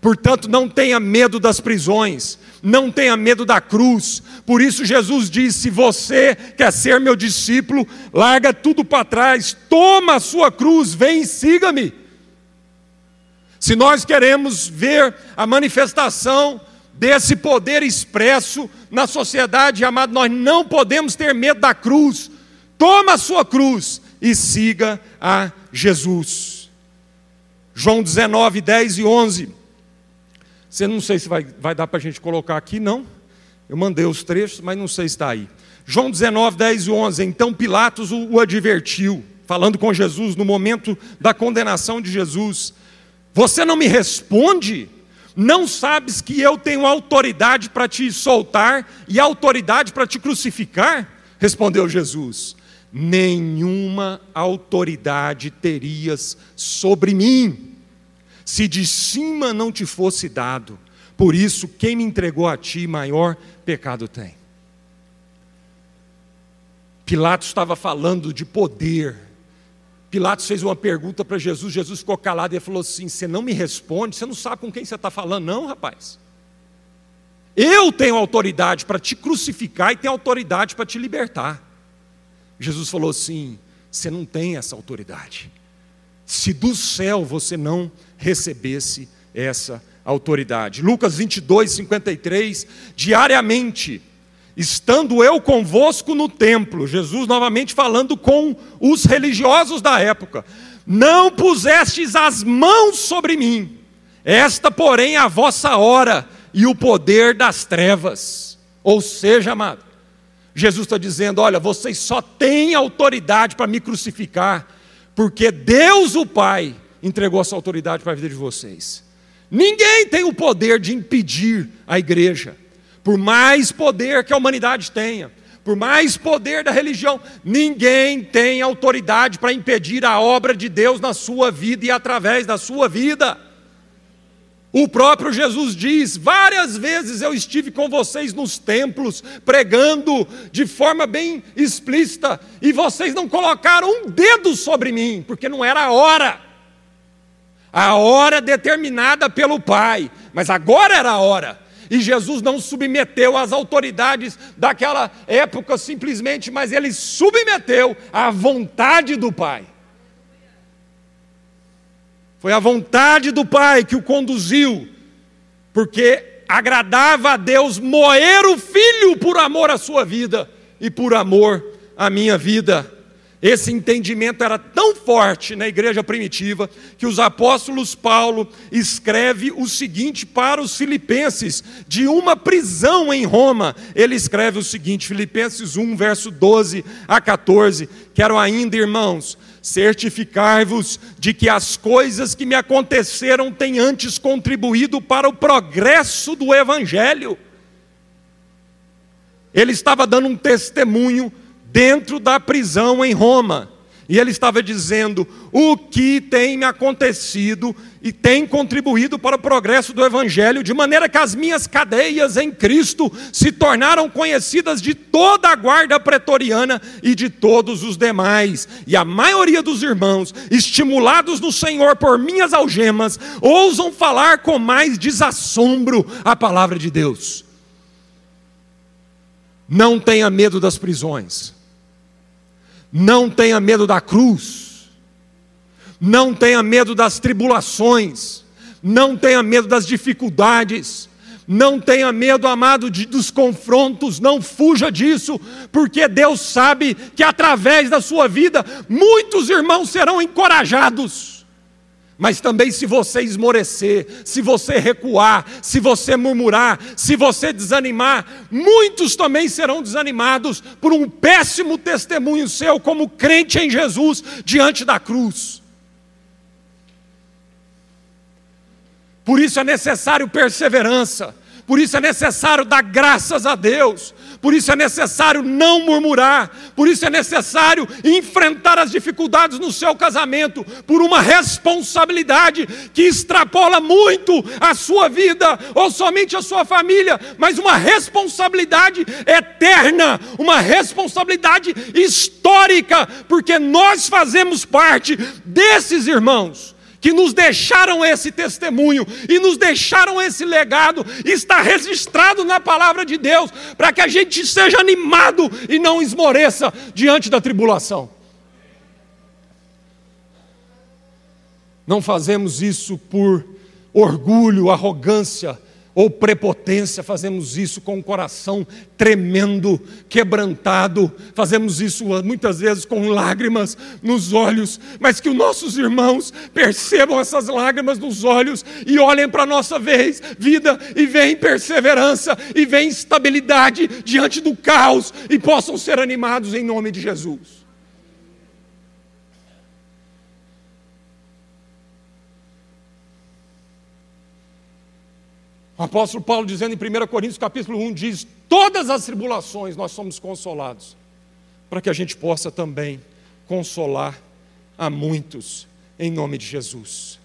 Portanto, não tenha medo das prisões, não tenha medo da cruz. Por isso, Jesus disse: se você quer ser meu discípulo, larga tudo para trás, toma a sua cruz, vem e siga-me. Se nós queremos ver a manifestação desse poder expresso na sociedade, amado, nós não podemos ter medo da cruz, toma a sua cruz e siga a Jesus. João 19, 10 e 11. Você não sei se vai, vai dar para a gente colocar aqui, não. Eu mandei os trechos, mas não sei se está aí. João 19, 10 e 11. Então Pilatos o, o advertiu, falando com Jesus no momento da condenação de Jesus: Você não me responde? Não sabes que eu tenho autoridade para te soltar e autoridade para te crucificar? Respondeu Jesus nenhuma autoridade terias sobre mim, se de cima não te fosse dado. Por isso, quem me entregou a ti, maior pecado tem. Pilatos estava falando de poder. Pilatos fez uma pergunta para Jesus, Jesus ficou calado e falou assim: Você não me responde, você não sabe com quem você está falando, não, rapaz. Eu tenho autoridade para te crucificar e tenho autoridade para te libertar. Jesus falou assim: você não tem essa autoridade. Se do céu você não recebesse essa autoridade. Lucas 22, 53, diariamente, estando eu convosco no templo, Jesus novamente falando com os religiosos da época, não pusestes as mãos sobre mim, esta, porém, é a vossa hora e o poder das trevas. Ou seja, amado, Jesus está dizendo: olha, vocês só têm autoridade para me crucificar, porque Deus, o Pai, entregou essa autoridade para a vida de vocês. Ninguém tem o poder de impedir a igreja, por mais poder que a humanidade tenha, por mais poder da religião, ninguém tem autoridade para impedir a obra de Deus na sua vida e através da sua vida. O próprio Jesus diz: várias vezes eu estive com vocês nos templos, pregando de forma bem explícita, e vocês não colocaram um dedo sobre mim, porque não era a hora. A hora determinada pelo Pai, mas agora era a hora. E Jesus não submeteu às autoridades daquela época simplesmente, mas ele submeteu à vontade do Pai. Foi a vontade do Pai que o conduziu, porque agradava a Deus moer o filho por amor à sua vida e por amor à minha vida. Esse entendimento era tão forte na igreja primitiva que os apóstolos Paulo escreve o seguinte para os filipenses, de uma prisão em Roma. Ele escreve o seguinte, Filipenses 1, verso 12 a 14: Quero ainda, irmãos, certificar-vos de que as coisas que me aconteceram têm antes contribuído para o progresso do Evangelho. Ele estava dando um testemunho dentro da prisão em Roma. E ele estava dizendo: o que tem me acontecido e tem contribuído para o progresso do Evangelho, de maneira que as minhas cadeias em Cristo se tornaram conhecidas de toda a guarda pretoriana e de todos os demais. E a maioria dos irmãos, estimulados no Senhor por minhas algemas, ousam falar com mais desassombro a palavra de Deus. Não tenha medo das prisões. Não tenha medo da cruz, não tenha medo das tribulações, não tenha medo das dificuldades, não tenha medo, amado, de, dos confrontos, não fuja disso, porque Deus sabe que através da sua vida muitos irmãos serão encorajados. Mas também, se você esmorecer, se você recuar, se você murmurar, se você desanimar, muitos também serão desanimados por um péssimo testemunho seu, como crente em Jesus diante da cruz. Por isso é necessário perseverança, por isso é necessário dar graças a Deus, por isso é necessário não murmurar, por isso é necessário enfrentar as dificuldades no seu casamento, por uma responsabilidade que extrapola muito a sua vida ou somente a sua família, mas uma responsabilidade eterna, uma responsabilidade histórica, porque nós fazemos parte desses irmãos que nos deixaram esse testemunho e nos deixaram esse legado, está registrado na palavra de Deus, para que a gente seja animado e não esmoreça diante da tribulação. Não fazemos isso por orgulho, arrogância, ou prepotência, fazemos isso com o coração tremendo, quebrantado, fazemos isso muitas vezes com lágrimas nos olhos, mas que os nossos irmãos percebam essas lágrimas nos olhos e olhem para a nossa vez, vida e vem perseverança e vem estabilidade diante do caos e possam ser animados em nome de Jesus. Apóstolo Paulo dizendo em 1 Coríntios capítulo 1 diz: "Todas as tribulações nós somos consolados, para que a gente possa também consolar a muitos em nome de Jesus."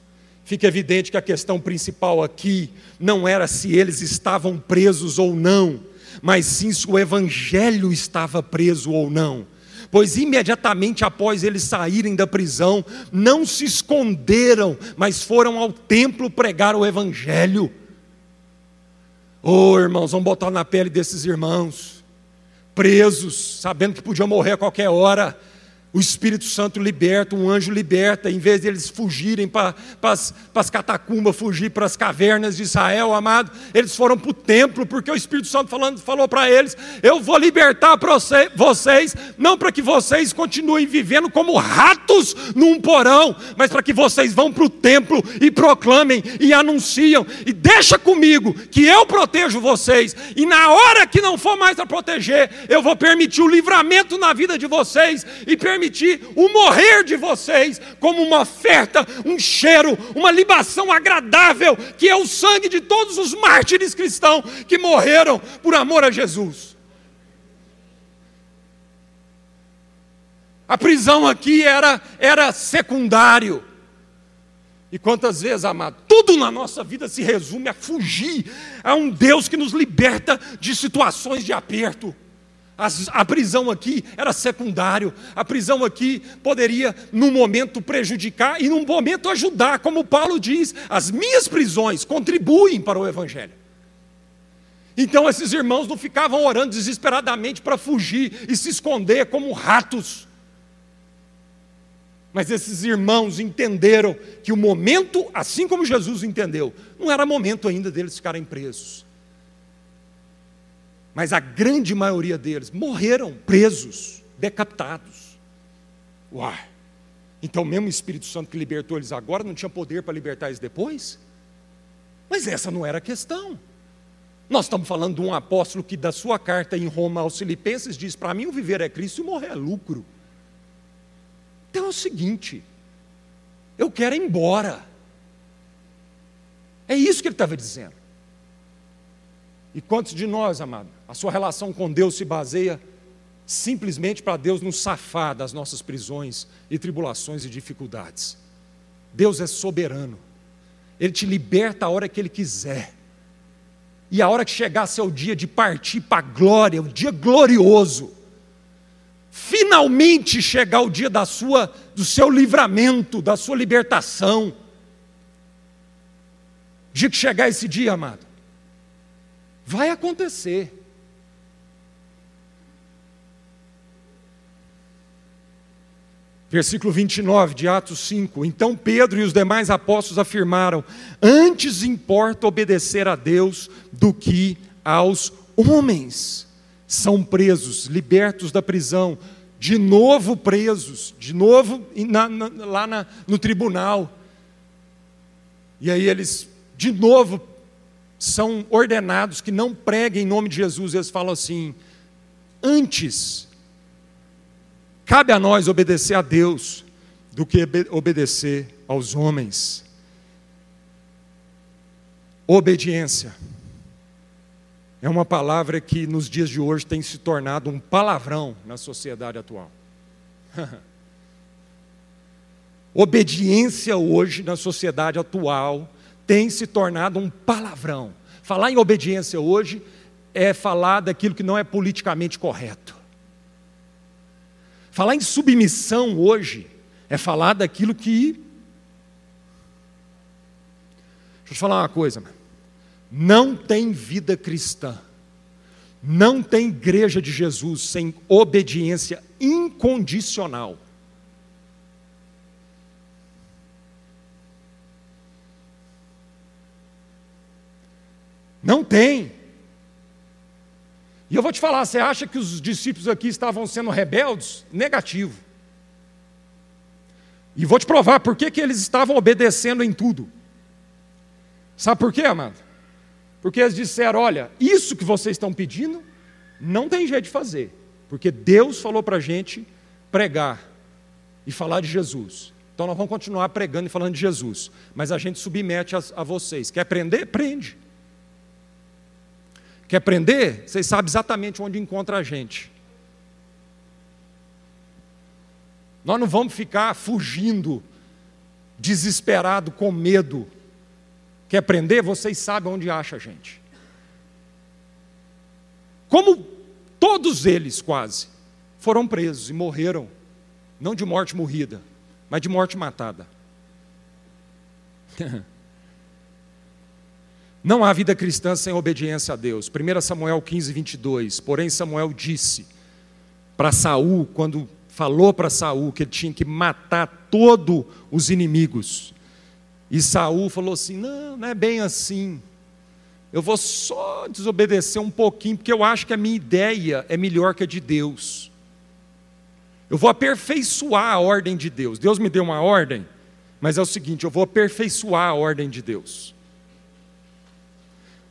Fica evidente que a questão principal aqui não era se eles estavam presos ou não, mas sim se o evangelho estava preso ou não pois imediatamente após eles saírem da prisão, não se esconderam, mas foram ao templo pregar o Evangelho. Oh, irmãos, vamos botar na pele desses irmãos, presos, sabendo que podiam morrer a qualquer hora, o Espírito Santo liberta, um anjo liberta, em vez de eles fugirem para as catacumbas, fugir para as cavernas de Israel, amado, eles foram para o templo, porque o Espírito Santo falando, falou para eles: Eu vou libertar vocês, não para que vocês continuem vivendo como ratos num porão, mas para que vocês vão para o templo e proclamem e anunciam, e deixa comigo que eu protejo vocês, e na hora que não for mais para proteger, eu vou permitir o livramento na vida de vocês e permitir permitir o morrer de vocês como uma oferta, um cheiro, uma libação agradável, que é o sangue de todos os mártires cristãos que morreram por amor a Jesus. A prisão aqui era, era secundário. E quantas vezes, amado, tudo na nossa vida se resume a fugir a um Deus que nos liberta de situações de aperto. A prisão aqui era secundário, a prisão aqui poderia, num momento, prejudicar e, num momento, ajudar. Como Paulo diz, as minhas prisões contribuem para o Evangelho. Então, esses irmãos não ficavam orando desesperadamente para fugir e se esconder como ratos mas esses irmãos entenderam que o momento, assim como Jesus entendeu, não era momento ainda deles ficarem presos. Mas a grande maioria deles morreram presos, decapitados. Uai! Então, mesmo o Espírito Santo que libertou eles agora não tinha poder para libertar eles depois? Mas essa não era a questão. Nós estamos falando de um apóstolo que, da sua carta em Roma aos Filipenses, diz: Para mim, o viver é Cristo e o morrer é lucro. Então é o seguinte: eu quero ir embora. É isso que ele estava dizendo. E quantos de nós, amado, a sua relação com Deus se baseia simplesmente para Deus nos safar das nossas prisões e tribulações e dificuldades? Deus é soberano. Ele te liberta a hora que Ele quiser. E a hora que chegar seu dia de partir para a glória, o dia glorioso, finalmente chegar o dia da sua, do seu livramento, da sua libertação. O dia que chegar esse dia, amado, vai acontecer. Versículo 29 de Atos 5. Então Pedro e os demais apóstolos afirmaram: Antes importa obedecer a Deus do que aos homens são presos, libertos da prisão, de novo presos, de novo na, na, lá na, no tribunal. E aí eles, de novo, são ordenados que não preguem em nome de Jesus. Eles falam assim: antes, cabe a nós obedecer a Deus do que obedecer aos homens. Obediência é uma palavra que nos dias de hoje tem se tornado um palavrão na sociedade atual. (laughs) Obediência hoje na sociedade atual tem se tornado um palavrão. Falar em obediência hoje é falar daquilo que não é politicamente correto. Falar em submissão hoje é falar daquilo que. Deixa eu te falar uma coisa. Não tem vida cristã, não tem igreja de Jesus sem obediência incondicional. Não tem. E eu vou te falar, você acha que os discípulos aqui estavam sendo rebeldes? Negativo. E vou te provar por que, que eles estavam obedecendo em tudo. Sabe por quê, amado? Porque eles disseram: olha, isso que vocês estão pedindo, não tem jeito de fazer, porque Deus falou para a gente pregar e falar de Jesus. Então nós vamos continuar pregando e falando de Jesus, mas a gente submete a, a vocês. Quer aprender? Prende. Quer aprender? Vocês sabem exatamente onde encontra a gente. Nós não vamos ficar fugindo, desesperado, com medo, Quer prender? Vocês sabem onde acha a gente. Como todos eles, quase, foram presos e morreram, não de morte morrida, mas de morte matada. (laughs) Não há vida cristã sem obediência a Deus. 1 Samuel 15, 22. Porém, Samuel disse para Saul, quando falou para Saul que ele tinha que matar todos os inimigos, e Saul falou assim: não, não é bem assim. Eu vou só desobedecer um pouquinho, porque eu acho que a minha ideia é melhor que a de Deus. Eu vou aperfeiçoar a ordem de Deus. Deus me deu uma ordem, mas é o seguinte: eu vou aperfeiçoar a ordem de Deus.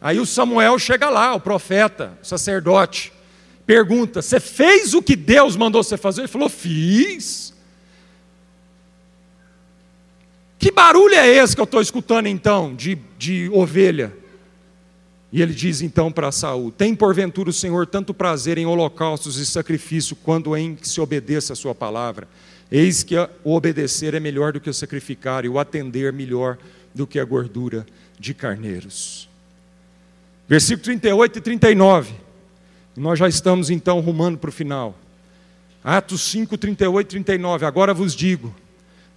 Aí o Samuel chega lá, o profeta, o sacerdote, pergunta: Você fez o que Deus mandou você fazer? Ele falou: Fiz. Que barulho é esse que eu estou escutando então, de, de ovelha? E ele diz então para Saul: Tem porventura o Senhor tanto prazer em holocaustos e sacrifício, quando em que se obedeça a sua palavra? Eis que o obedecer é melhor do que o sacrificar, e o atender melhor do que a gordura de carneiros. Versículo 38 e 39. Nós já estamos então rumando para o final. Atos 5, 38 e 39. Agora vos digo: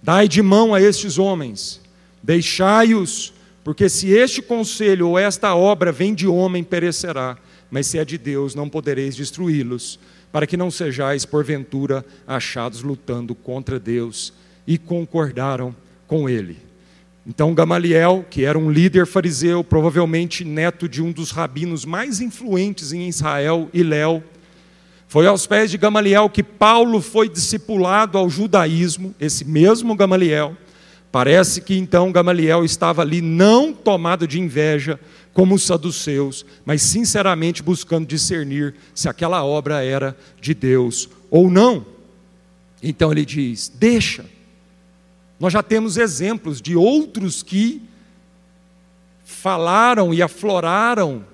dai de mão a estes homens, deixai-os porque se este conselho ou esta obra vem de homem, perecerá, mas se é de Deus, não podereis destruí-los, para que não sejais, porventura, achados lutando contra Deus. E concordaram com ele. Então Gamaliel, que era um líder fariseu, provavelmente neto de um dos rabinos mais influentes em Israel, Iléu, foi aos pés de Gamaliel que Paulo foi discipulado ao judaísmo, esse mesmo Gamaliel, Parece que então Gamaliel estava ali não tomado de inveja, como os saduceus, mas sinceramente buscando discernir se aquela obra era de Deus ou não. Então ele diz: deixa. Nós já temos exemplos de outros que falaram e afloraram,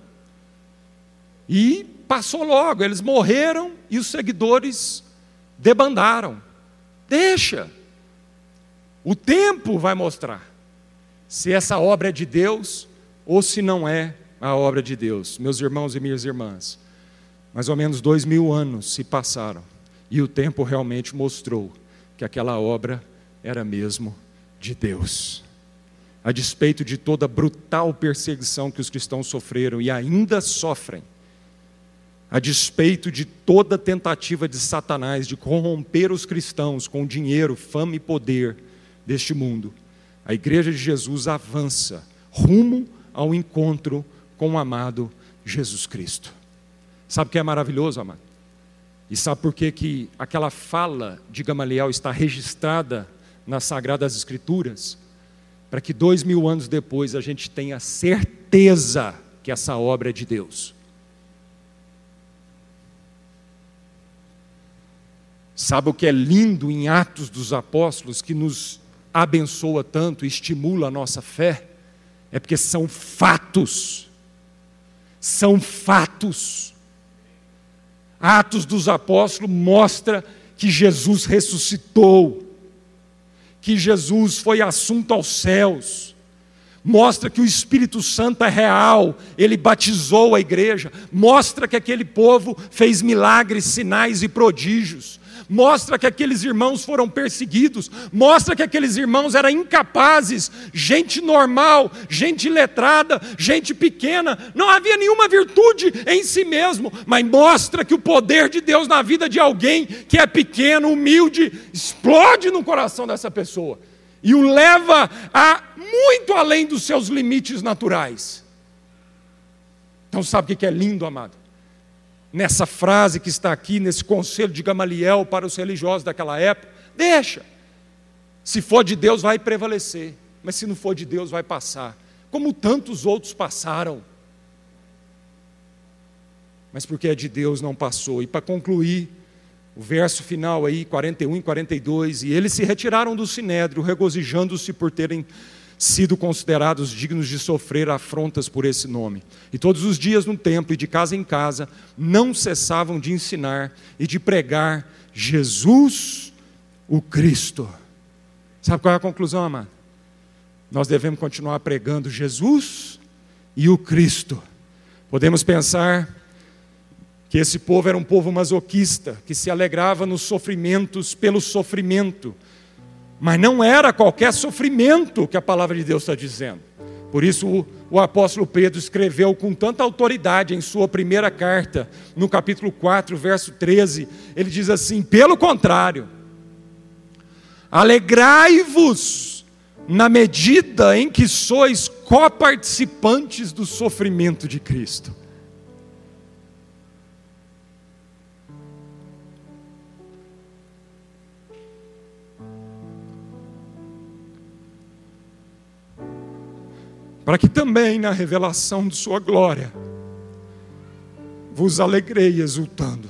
e passou logo, eles morreram e os seguidores debandaram. Deixa. O tempo vai mostrar se essa obra é de Deus ou se não é a obra de Deus. Meus irmãos e minhas irmãs, mais ou menos dois mil anos se passaram e o tempo realmente mostrou que aquela obra era mesmo de Deus. A despeito de toda a brutal perseguição que os cristãos sofreram e ainda sofrem, a despeito de toda tentativa de Satanás de corromper os cristãos com dinheiro, fama e poder, deste mundo, a igreja de Jesus avança rumo ao encontro com o amado Jesus Cristo. Sabe o que é maravilhoso, amado? E sabe por que, que aquela fala de Gamaliel está registrada nas Sagradas Escrituras? Para que dois mil anos depois a gente tenha certeza que essa obra é de Deus. Sabe o que é lindo em Atos dos Apóstolos que nos abençoa tanto, estimula a nossa fé, é porque são fatos. São fatos. Atos dos Apóstolos mostra que Jesus ressuscitou, que Jesus foi assunto aos céus mostra que o Espírito Santo é real, ele batizou a igreja, mostra que aquele povo fez milagres, sinais e prodígios, mostra que aqueles irmãos foram perseguidos, mostra que aqueles irmãos eram incapazes, gente normal, gente letrada, gente pequena, não havia nenhuma virtude em si mesmo, mas mostra que o poder de Deus na vida de alguém que é pequeno, humilde, explode no coração dessa pessoa. E o leva a muito além dos seus limites naturais. Então, sabe o que é lindo, amado? Nessa frase que está aqui, nesse conselho de Gamaliel para os religiosos daquela época, deixa. Se for de Deus, vai prevalecer, mas se não for de Deus, vai passar, como tantos outros passaram. Mas porque é de Deus, não passou. E para concluir, o verso final aí, 41 e 42, e eles se retiraram do sinédrio, regozijando-se por terem sido considerados dignos de sofrer afrontas por esse nome. E todos os dias no templo e de casa em casa não cessavam de ensinar e de pregar Jesus o Cristo. Sabe qual é a conclusão, amado? Nós devemos continuar pregando Jesus e o Cristo. Podemos pensar que esse povo era um povo masoquista, que se alegrava nos sofrimentos pelo sofrimento. Mas não era qualquer sofrimento que a palavra de Deus está dizendo. Por isso o, o, apóstolo Pedro escreveu com tanta autoridade em sua primeira carta, no capítulo 4, verso 13, ele diz assim: pelo contrário, alegrai-vos na medida em que sois coparticipantes do sofrimento de Cristo para que também na revelação de Sua glória vos alegrei exultando.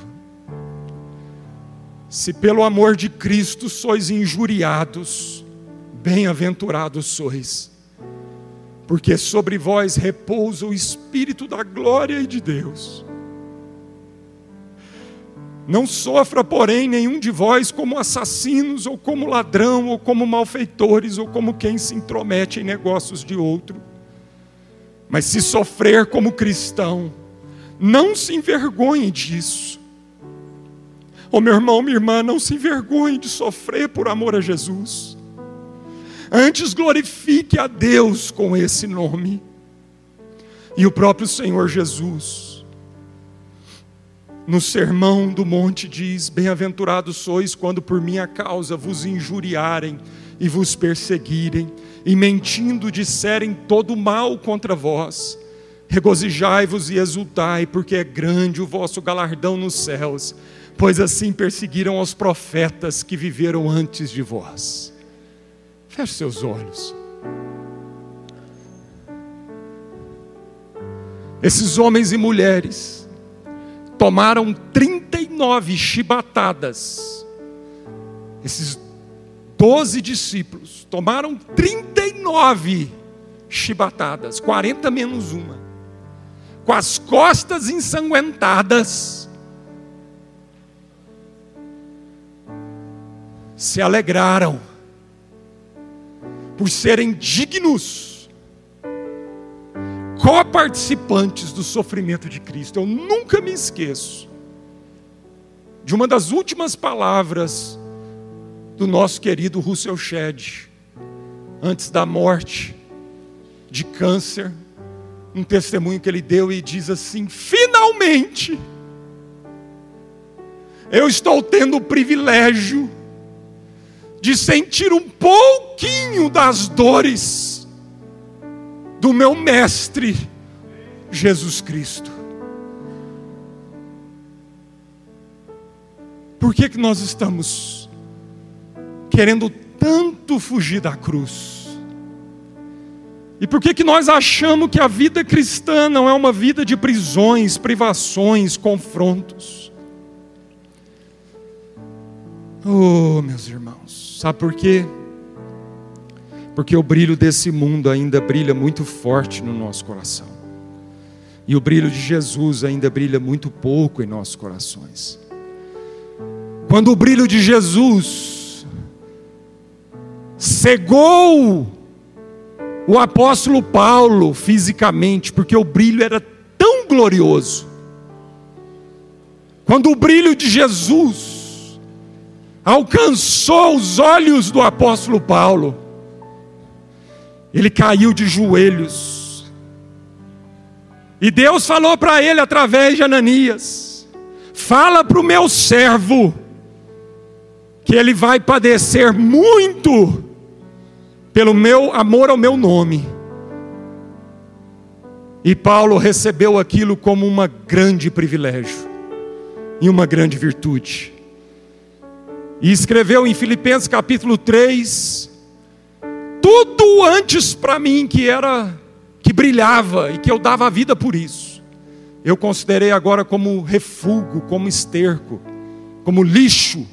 Se pelo amor de Cristo sois injuriados, bem-aventurados sois, porque sobre vós repousa o Espírito da glória e de Deus. Não sofra, porém, nenhum de vós como assassinos, ou como ladrão, ou como malfeitores, ou como quem se intromete em negócios de outro. Mas se sofrer como cristão, não se envergonhe disso. Oh, meu irmão, minha irmã, não se envergonhe de sofrer por amor a Jesus. Antes glorifique a Deus com esse nome. E o próprio Senhor Jesus no sermão do monte diz: Bem-aventurados sois quando por minha causa vos injuriarem e vos perseguirem, e mentindo disserem todo mal contra vós. Regozijai-vos e exultai, porque é grande o vosso galardão nos céus, pois assim perseguiram os profetas que viveram antes de vós. Feche seus olhos. Esses homens e mulheres, tomaram 39 chibatadas. Esses doze discípulos tomaram 39 chibatadas, 40 menos uma, com as costas ensanguentadas. Se alegraram por serem dignos coparticipantes do sofrimento de Cristo. Eu nunca me esqueço de uma das últimas palavras do nosso querido Russell Shedd, antes da morte de câncer, um testemunho que ele deu e diz assim: finalmente, eu estou tendo o privilégio de sentir um pouquinho das dores do meu mestre Jesus Cristo. Por que, que nós estamos querendo tanto fugir da cruz? E por que, que nós achamos que a vida cristã não é uma vida de prisões, privações, confrontos? Oh, meus irmãos, sabe por quê? porque o brilho desse mundo ainda brilha muito forte no nosso coração. E o brilho de Jesus ainda brilha muito pouco em nossos corações. Quando o brilho de Jesus cegou o apóstolo Paulo fisicamente, porque o brilho era tão glorioso. Quando o brilho de Jesus alcançou os olhos do apóstolo Paulo, ele caiu de joelhos. E Deus falou para ele através de Ananias: Fala para o meu servo, que ele vai padecer muito pelo meu amor ao meu nome. E Paulo recebeu aquilo como uma grande privilégio e uma grande virtude. E escreveu em Filipenses capítulo 3, tudo antes para mim que era que brilhava e que eu dava a vida por isso. Eu considerei agora como refúgio, como esterco, como lixo,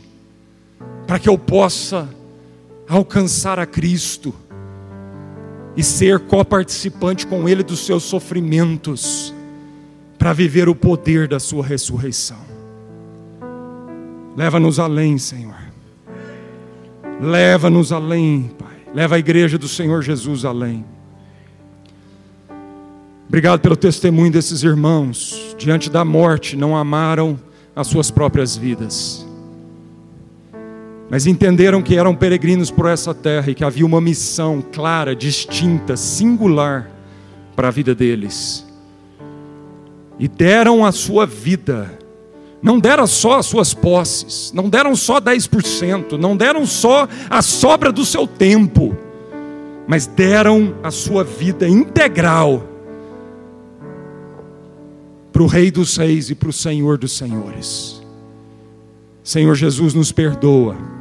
para que eu possa alcançar a Cristo e ser coparticipante com Ele dos seus sofrimentos, para viver o poder da Sua ressurreição. Leva-nos além, Senhor. Leva-nos além, Pai. Leva a igreja do Senhor Jesus além. Obrigado pelo testemunho desses irmãos. Diante da morte, não amaram as suas próprias vidas, mas entenderam que eram peregrinos por essa terra e que havia uma missão clara, distinta, singular para a vida deles. E deram a sua vida não deram só as suas posses, não deram só 10%, não deram só a sobra do seu tempo, mas deram a sua vida integral para o Rei dos Reis e para o Senhor dos Senhores. Senhor Jesus, nos perdoa.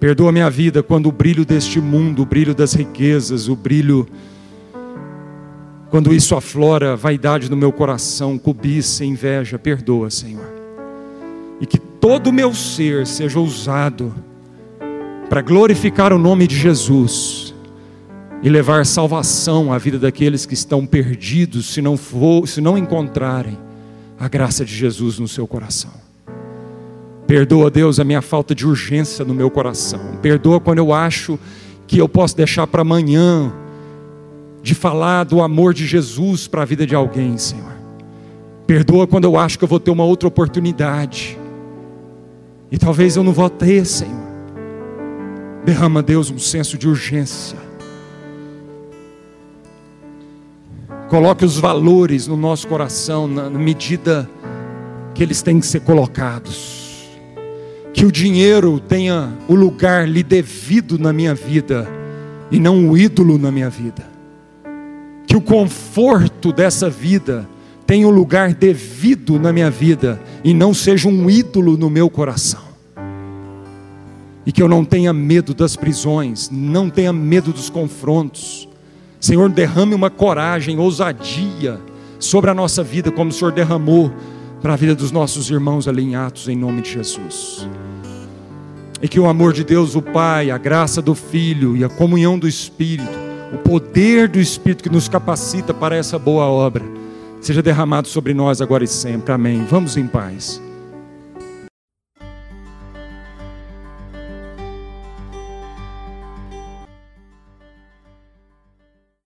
Perdoa minha vida quando o brilho deste mundo, o brilho das riquezas, o brilho Quando isso aflora vaidade no meu coração, cobiça, inveja, perdoa, Senhor. E que todo o meu ser seja usado para glorificar o nome de Jesus e levar salvação à vida daqueles que estão perdidos, se não for, se não encontrarem a graça de Jesus no seu coração. Perdoa, Deus, a minha falta de urgência no meu coração. Perdoa quando eu acho que eu posso deixar para amanhã de falar do amor de Jesus para a vida de alguém, Senhor. Perdoa quando eu acho que eu vou ter uma outra oportunidade. E talvez eu não vou ter, Senhor. Derrama, Deus, um senso de urgência Coloque os valores no nosso coração na medida que eles têm que ser colocados. Que o dinheiro tenha o lugar lhe devido na minha vida e não o ídolo na minha vida. Que o conforto dessa vida tenha o lugar devido na minha vida e não seja um ídolo no meu coração. E que eu não tenha medo das prisões, não tenha medo dos confrontos Senhor, derrame uma coragem, ousadia sobre a nossa vida, como o Senhor derramou para a vida dos nossos irmãos ali em Atos, em nome de Jesus. E que o amor de Deus, o Pai, a graça do Filho e a comunhão do Espírito, o poder do Espírito que nos capacita para essa boa obra, seja derramado sobre nós agora e sempre. Amém. Vamos em paz.